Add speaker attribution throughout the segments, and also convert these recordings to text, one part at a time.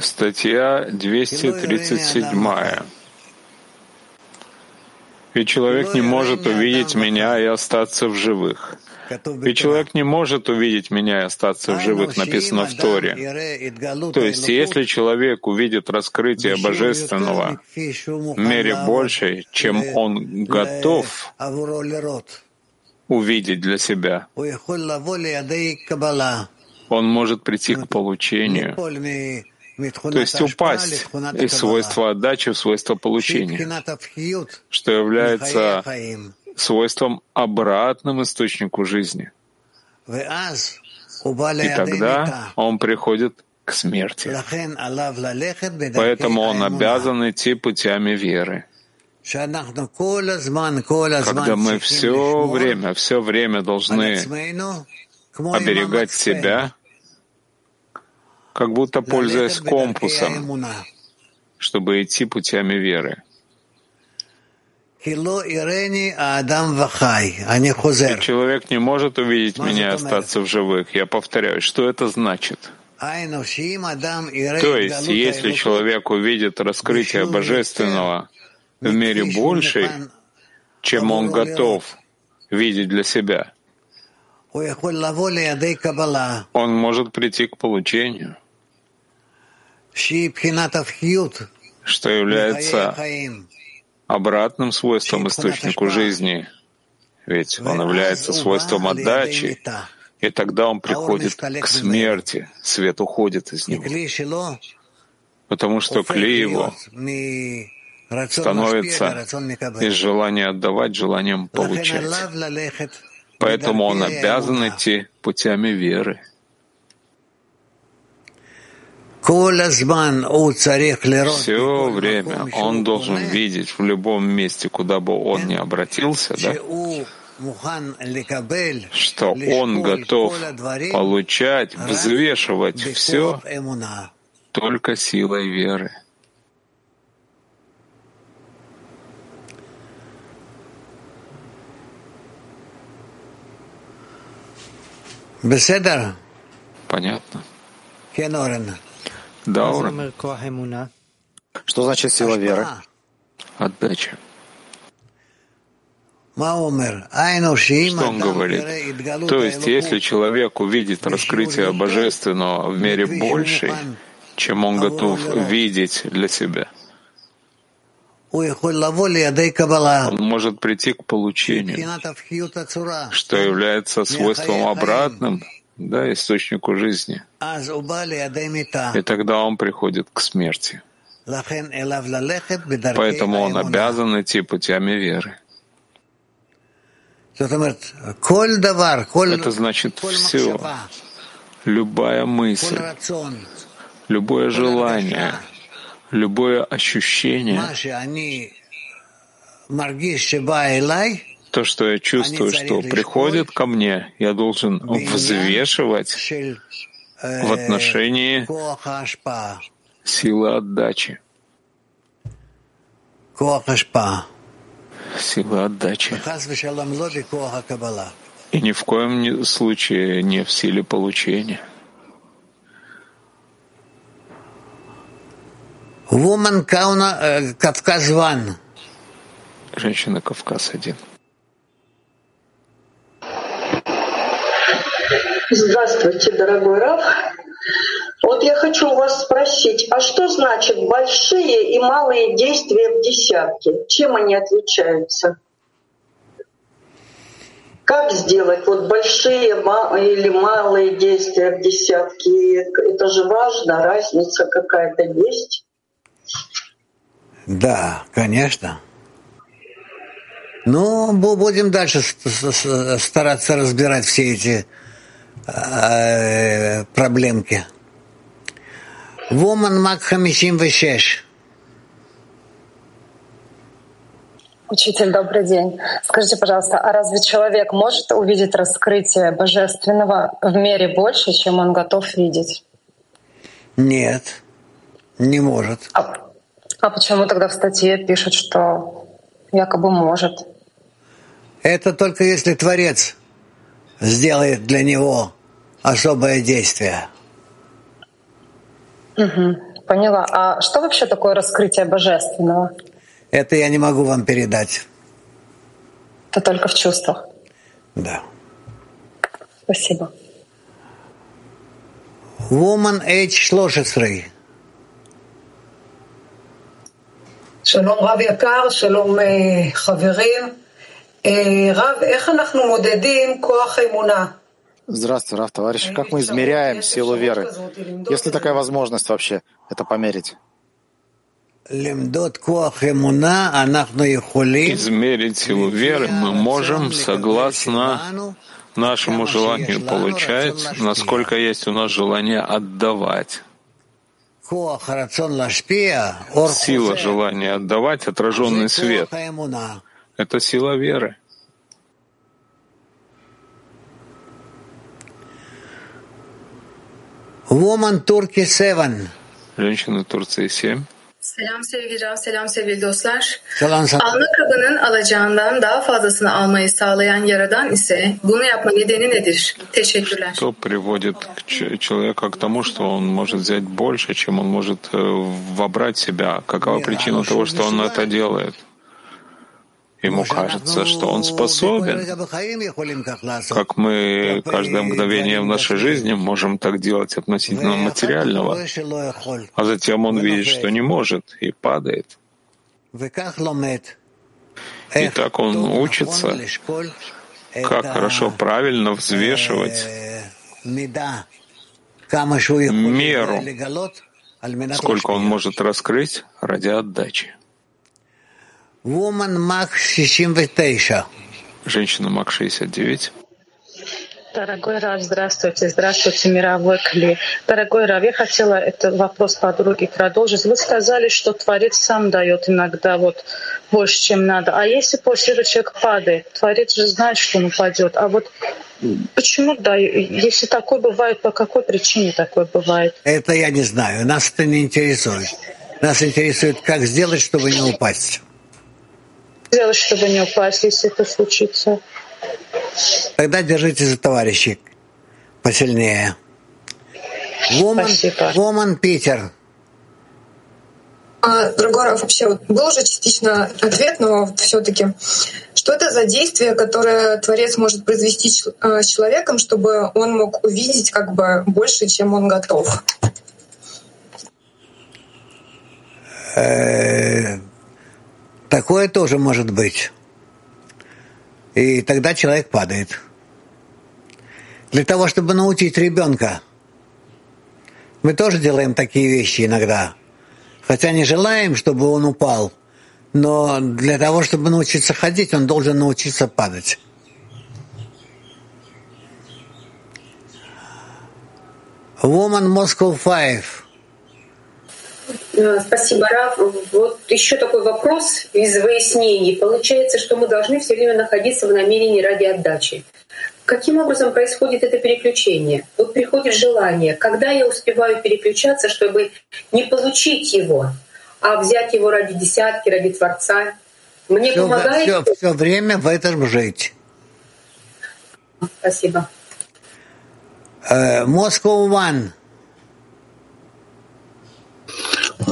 Speaker 1: Статья 237. Ведь человек не может увидеть меня и остаться в живых. Ведь человек не может увидеть меня и остаться в живых, написано в Торе. То есть, если человек увидит раскрытие Божественного в мере большей, чем он готов увидеть для себя, он может прийти к получению, то есть упасть из свойства отдачи в свойство получения, что является свойством обратным источнику жизни. И тогда он приходит к смерти. Поэтому он обязан идти путями веры. Когда мы все время, все время должны оберегать себя, как будто пользуясь компасом, чтобы идти путями веры. Человек не может увидеть меня и остаться в живых. Я повторяю, что это значит? То есть, если человек увидит раскрытие Божественного в мере большей, чем он готов видеть для себя, он может прийти к получению, что является обратным свойством источнику жизни, ведь он является свойством отдачи, и тогда он приходит к смерти, свет уходит из него. Потому что клей его становится из желания отдавать желанием получать. Поэтому он обязан идти путями веры. Все время он должен видеть в любом месте, куда бы он ни обратился, да, что он готов получать, взвешивать все только силой веры. Понятно. Да,
Speaker 2: Что значит сила веры?
Speaker 1: Отдача. Что он говорит? То есть, если человек увидит раскрытие Божественного в мере большей, чем он готов видеть для себя, он может прийти к получению, что является свойством обратным да, источнику жизни. И тогда он приходит к смерти. Поэтому он обязан идти путями веры. Это значит все, любая мысль, любое желание, любое ощущение, то, что я чувствую, что приходит ко мне, я должен взвешивать в отношении силы отдачи. Силы отдачи. И ни в коем случае не в силе получения.
Speaker 3: Woman Кавказ Ван.
Speaker 1: Женщина Кавказ один.
Speaker 4: Здравствуйте, дорогой Раф. Вот я хочу у вас спросить, а что значит большие и малые действия в десятке? Чем они отличаются? Как сделать вот большие или малые действия в десятке? Это же важно, разница какая-то есть.
Speaker 3: Да, конечно. Ну, будем дальше стараться разбирать все эти Э, проблемки. Woman Мак 56.
Speaker 5: Учитель, добрый день. Скажите, пожалуйста, а разве человек может увидеть раскрытие божественного в мере больше, чем он готов видеть?
Speaker 3: Нет, не может.
Speaker 5: А, а почему тогда в статье пишут, что якобы может?
Speaker 3: Это только если Творец сделает для него особое действие.
Speaker 5: Угу, поняла. А что вообще такое раскрытие божественного?
Speaker 3: Это я не могу вам передать.
Speaker 5: Это только в чувствах.
Speaker 3: Да.
Speaker 5: Спасибо.
Speaker 3: Woman Age 13.
Speaker 2: שלום רב יקר, שלום חברים. רב, איך אנחנו מודדים כוח אמונה?
Speaker 6: Здравствуй, Раф, товарищ. Как мы измеряем силу веры? Есть ли такая возможность вообще это померить?
Speaker 1: Измерить силу веры мы можем согласно нашему желанию получать, насколько есть у нас желание отдавать. Сила желания отдавать, отраженный свет — это сила веры.
Speaker 3: Woman Turkey 7.
Speaker 1: Женщина Турции 7.
Speaker 7: Selam sevgili Rav, selam sevgili dostlar. Selam, Alma kabının alacağından daha fazlasını almayı sağlayan Yaradan ise bunu yapma nedeni nedir? Teşekkürler.
Speaker 1: Что приводит человека к тому, что он может взять больше, чем он может э, вобрать себя? Какова причина того, что он это делает? Ему кажется, что он способен, как мы каждое мгновение в нашей жизни можем так делать относительно материального, а затем он видит, что не может, и падает. И так он учится, как хорошо правильно взвешивать меру, сколько он может раскрыть ради отдачи.
Speaker 3: Woman Mach 69.
Speaker 1: Женщина Мак 69.
Speaker 8: Дорогой Рав, здравствуйте. Здравствуйте, мировой Кли. Дорогой Рав, я хотела этот вопрос подруги продолжить. Вы сказали, что Творец сам дает иногда вот больше, чем надо. А если после этого человек падает, Творец же знает, что он упадет. А вот почему да? Если такое бывает, по какой причине такое бывает?
Speaker 3: Это я не знаю. Нас это не интересует. Нас интересует, как сделать, чтобы не упасть
Speaker 8: сделать, чтобы не упасть, если это случится?
Speaker 3: Тогда держите за товарищей посильнее. Воман, Воман Питер.
Speaker 9: А, дорогой вообще вот был уже частично ответ, но все-таки, что это за действие, которое Творец может произвести а, с человеком, чтобы он мог увидеть как бы больше, чем он готов?
Speaker 3: Такое тоже может быть. И тогда человек падает. Для того, чтобы научить ребенка, мы тоже делаем такие вещи иногда. Хотя не желаем, чтобы он упал, но для того, чтобы научиться ходить, он должен научиться падать. Woman Moscow
Speaker 10: 5 спасибо, Раф. Вот еще такой вопрос из выяснений. Получается, что мы должны все время находиться в намерении ради отдачи. Каким образом происходит это переключение? Вот приходит желание, когда я успеваю переключаться, чтобы не получить его, а взять его ради десятки, ради Творца. Мне все, помогает...
Speaker 3: Все, все время в этом жить.
Speaker 10: Спасибо.
Speaker 3: Uh, Moscow One.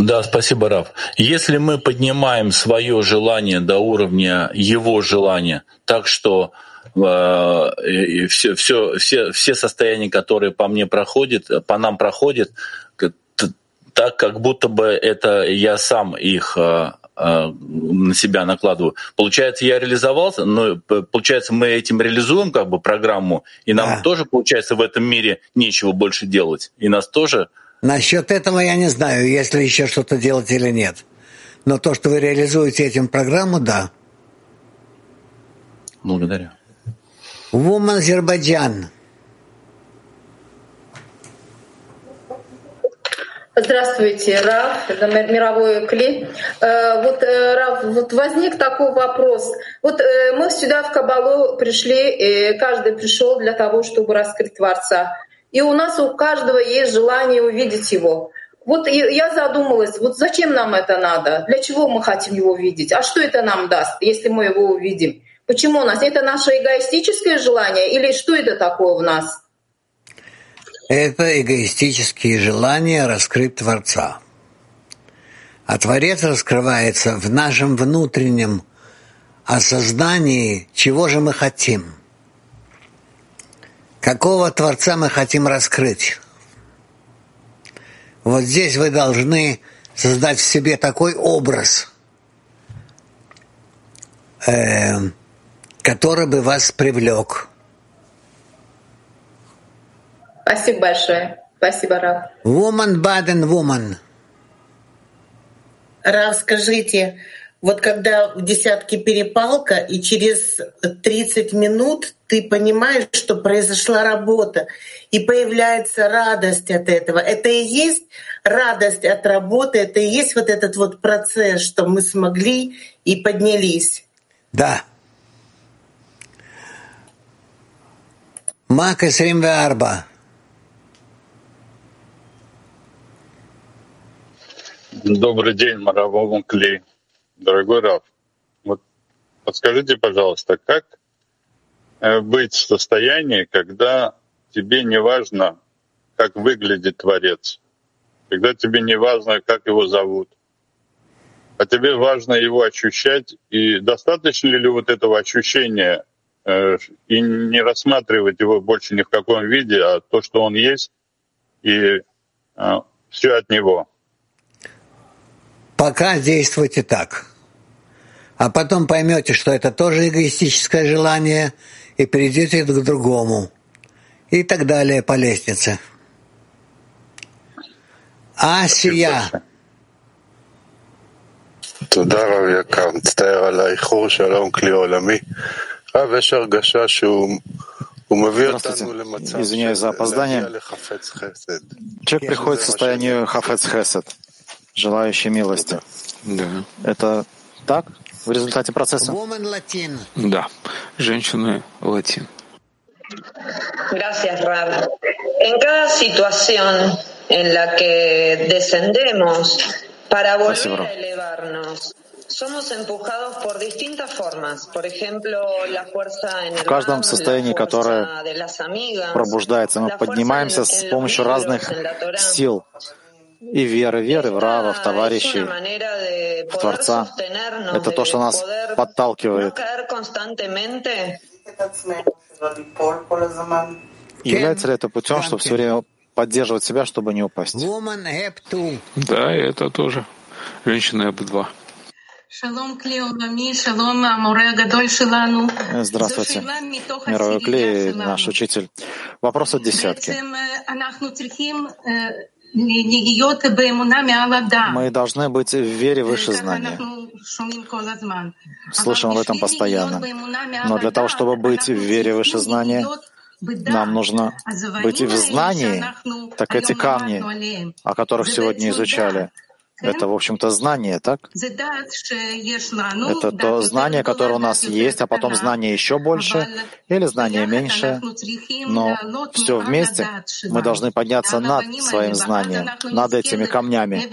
Speaker 11: Да, спасибо, Раф. Если мы поднимаем свое желание до уровня его желания, так что э, все, все, все, все состояния, которые по мне проходят, по нам проходят, так как будто бы это я сам их э, э, на себя накладываю. Получается, я реализовался, но получается, мы этим реализуем как бы программу, и нам да. тоже, получается, в этом мире нечего больше делать. И нас тоже
Speaker 3: Насчет этого я не знаю, если еще что-то делать или нет. Но то, что вы реализуете этим программу, да.
Speaker 11: Благодарю.
Speaker 3: Woman Азербайджан.
Speaker 12: Здравствуйте, Раф, это мировой кли. Э, вот, э, Раф, вот возник такой вопрос. Вот э, мы сюда в Кабалу пришли, каждый пришел для того, чтобы раскрыть Творца. И у нас у каждого есть желание увидеть его. Вот я задумалась, вот зачем нам это надо? Для чего мы хотим его видеть? А что это нам даст, если мы его увидим? Почему у нас? Это наше эгоистическое желание или что это такое в нас?
Speaker 3: Это эгоистические желания раскрыть Творца. А Творец раскрывается в нашем внутреннем осознании, чего же мы хотим. Какого Творца мы хотим раскрыть. Вот здесь вы должны создать в себе такой образ, э, который бы вас привлек.
Speaker 12: Спасибо большое. Спасибо, Раф.
Speaker 3: Woman Baden Woman.
Speaker 13: Рав, скажите, вот когда в десятке перепалка, и через 30 минут ты понимаешь, что произошла работа, и появляется радость от этого. Это и есть радость от работы, это и есть вот этот вот процесс, что мы смогли и поднялись.
Speaker 3: Да. Мак 24.
Speaker 11: Добрый день, Маравом Клей. Дорогой Раф, вот подскажите, пожалуйста, как э, быть в состоянии, когда тебе не важно, как выглядит Творец, когда тебе не важно, как его зовут, а тебе важно его ощущать, и достаточно ли вот этого ощущения, э, и не рассматривать его больше ни в каком виде, а то, что он есть, и э, все от него.
Speaker 3: Пока действуйте так А потом поймете, что это тоже эгоистическое желание, и перейдете к другому. И так далее по лестнице. Асия.
Speaker 14: תודה רב יקר, מצטער על האיחור, שלום כלי עולמי. רב, יש הרגשה שהוא
Speaker 15: Извиняюсь за опоздание. Человек приходит в состояние хафец хесед, желающий милости.
Speaker 1: Да.
Speaker 15: Это так В результате процесса?
Speaker 1: Да. Женщины латин.
Speaker 16: Gracias, Rab. En cada situación en la que descendemos para volver a elevarnos, somos empujados por distintas formas. Por ejemplo, la fuerza en el
Speaker 15: В каждом состоянии, которое пробуждается, мы поднимаемся с помощью разных сил и веры, веры в Рава, в товарищей, в Творца. Это то, что нас подталкивает. Является ли это путем, чтобы все время поддерживать себя, чтобы не упасть?
Speaker 1: Да, это тоже. Женщина Эб-2.
Speaker 15: Здравствуйте, мировой клей, наш учитель. Вопрос от десятки. Мы должны быть в вере выше знания. Слышим об этом постоянно. Но для того, чтобы быть в вере выше знания, нам нужно быть в знании. Так эти камни, о которых сегодня изучали, это, в общем-то, знание, так? Это то знание, которое у нас есть, а потом знание еще больше или знание меньше. Но все вместе мы должны подняться над своим знанием, над этими камнями.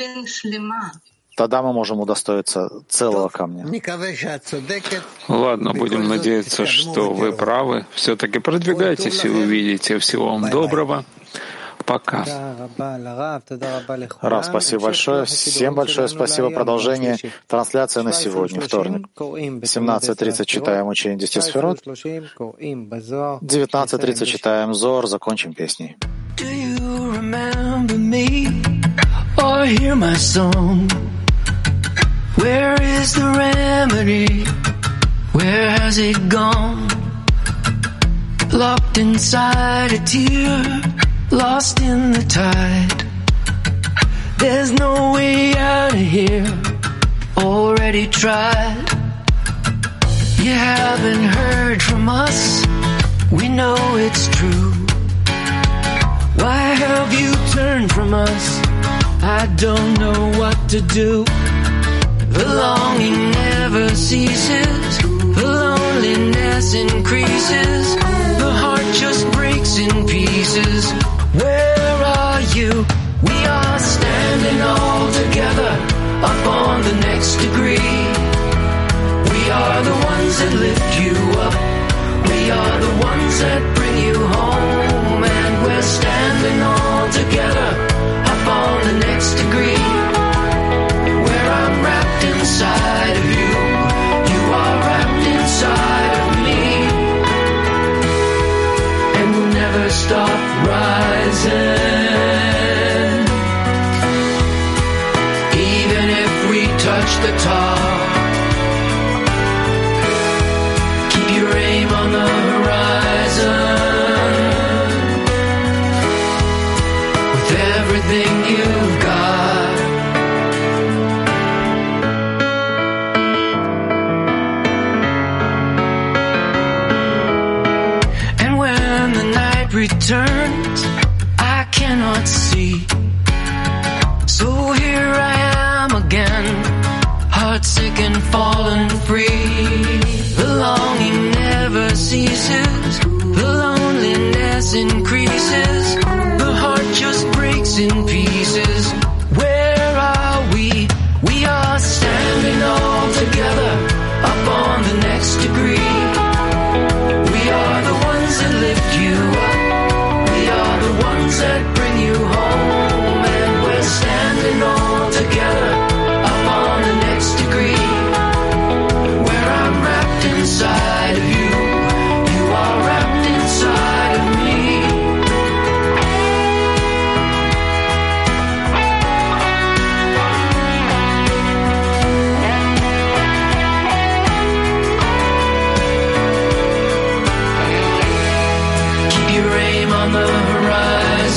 Speaker 15: Тогда мы можем удостоиться целого камня.
Speaker 1: Ладно, будем надеяться, что вы правы. Все-таки продвигайтесь и увидите. Всего вам доброго. Пока.
Speaker 15: Рав, спасибо большое. Всем большое спасибо. Продолжение трансляции на сегодня, вторник. 17.30 читаем учение 10 сферот. 19.30 читаем Зор. Закончим песней. Where is the remedy? Where has it gone? Locked inside a tear lost in the tide. There's no way out of here, already tried. You haven't heard from us, we know it's true. Why have you turned from us? I don't know what to do. The longing never ceases, the loneliness increases, the heart just breaks in pieces. Where are you? We are standing all together up on the next degree. We are the ones that lift you up. We are the ones that bring you home. And we're standing
Speaker 6: all together up on the turn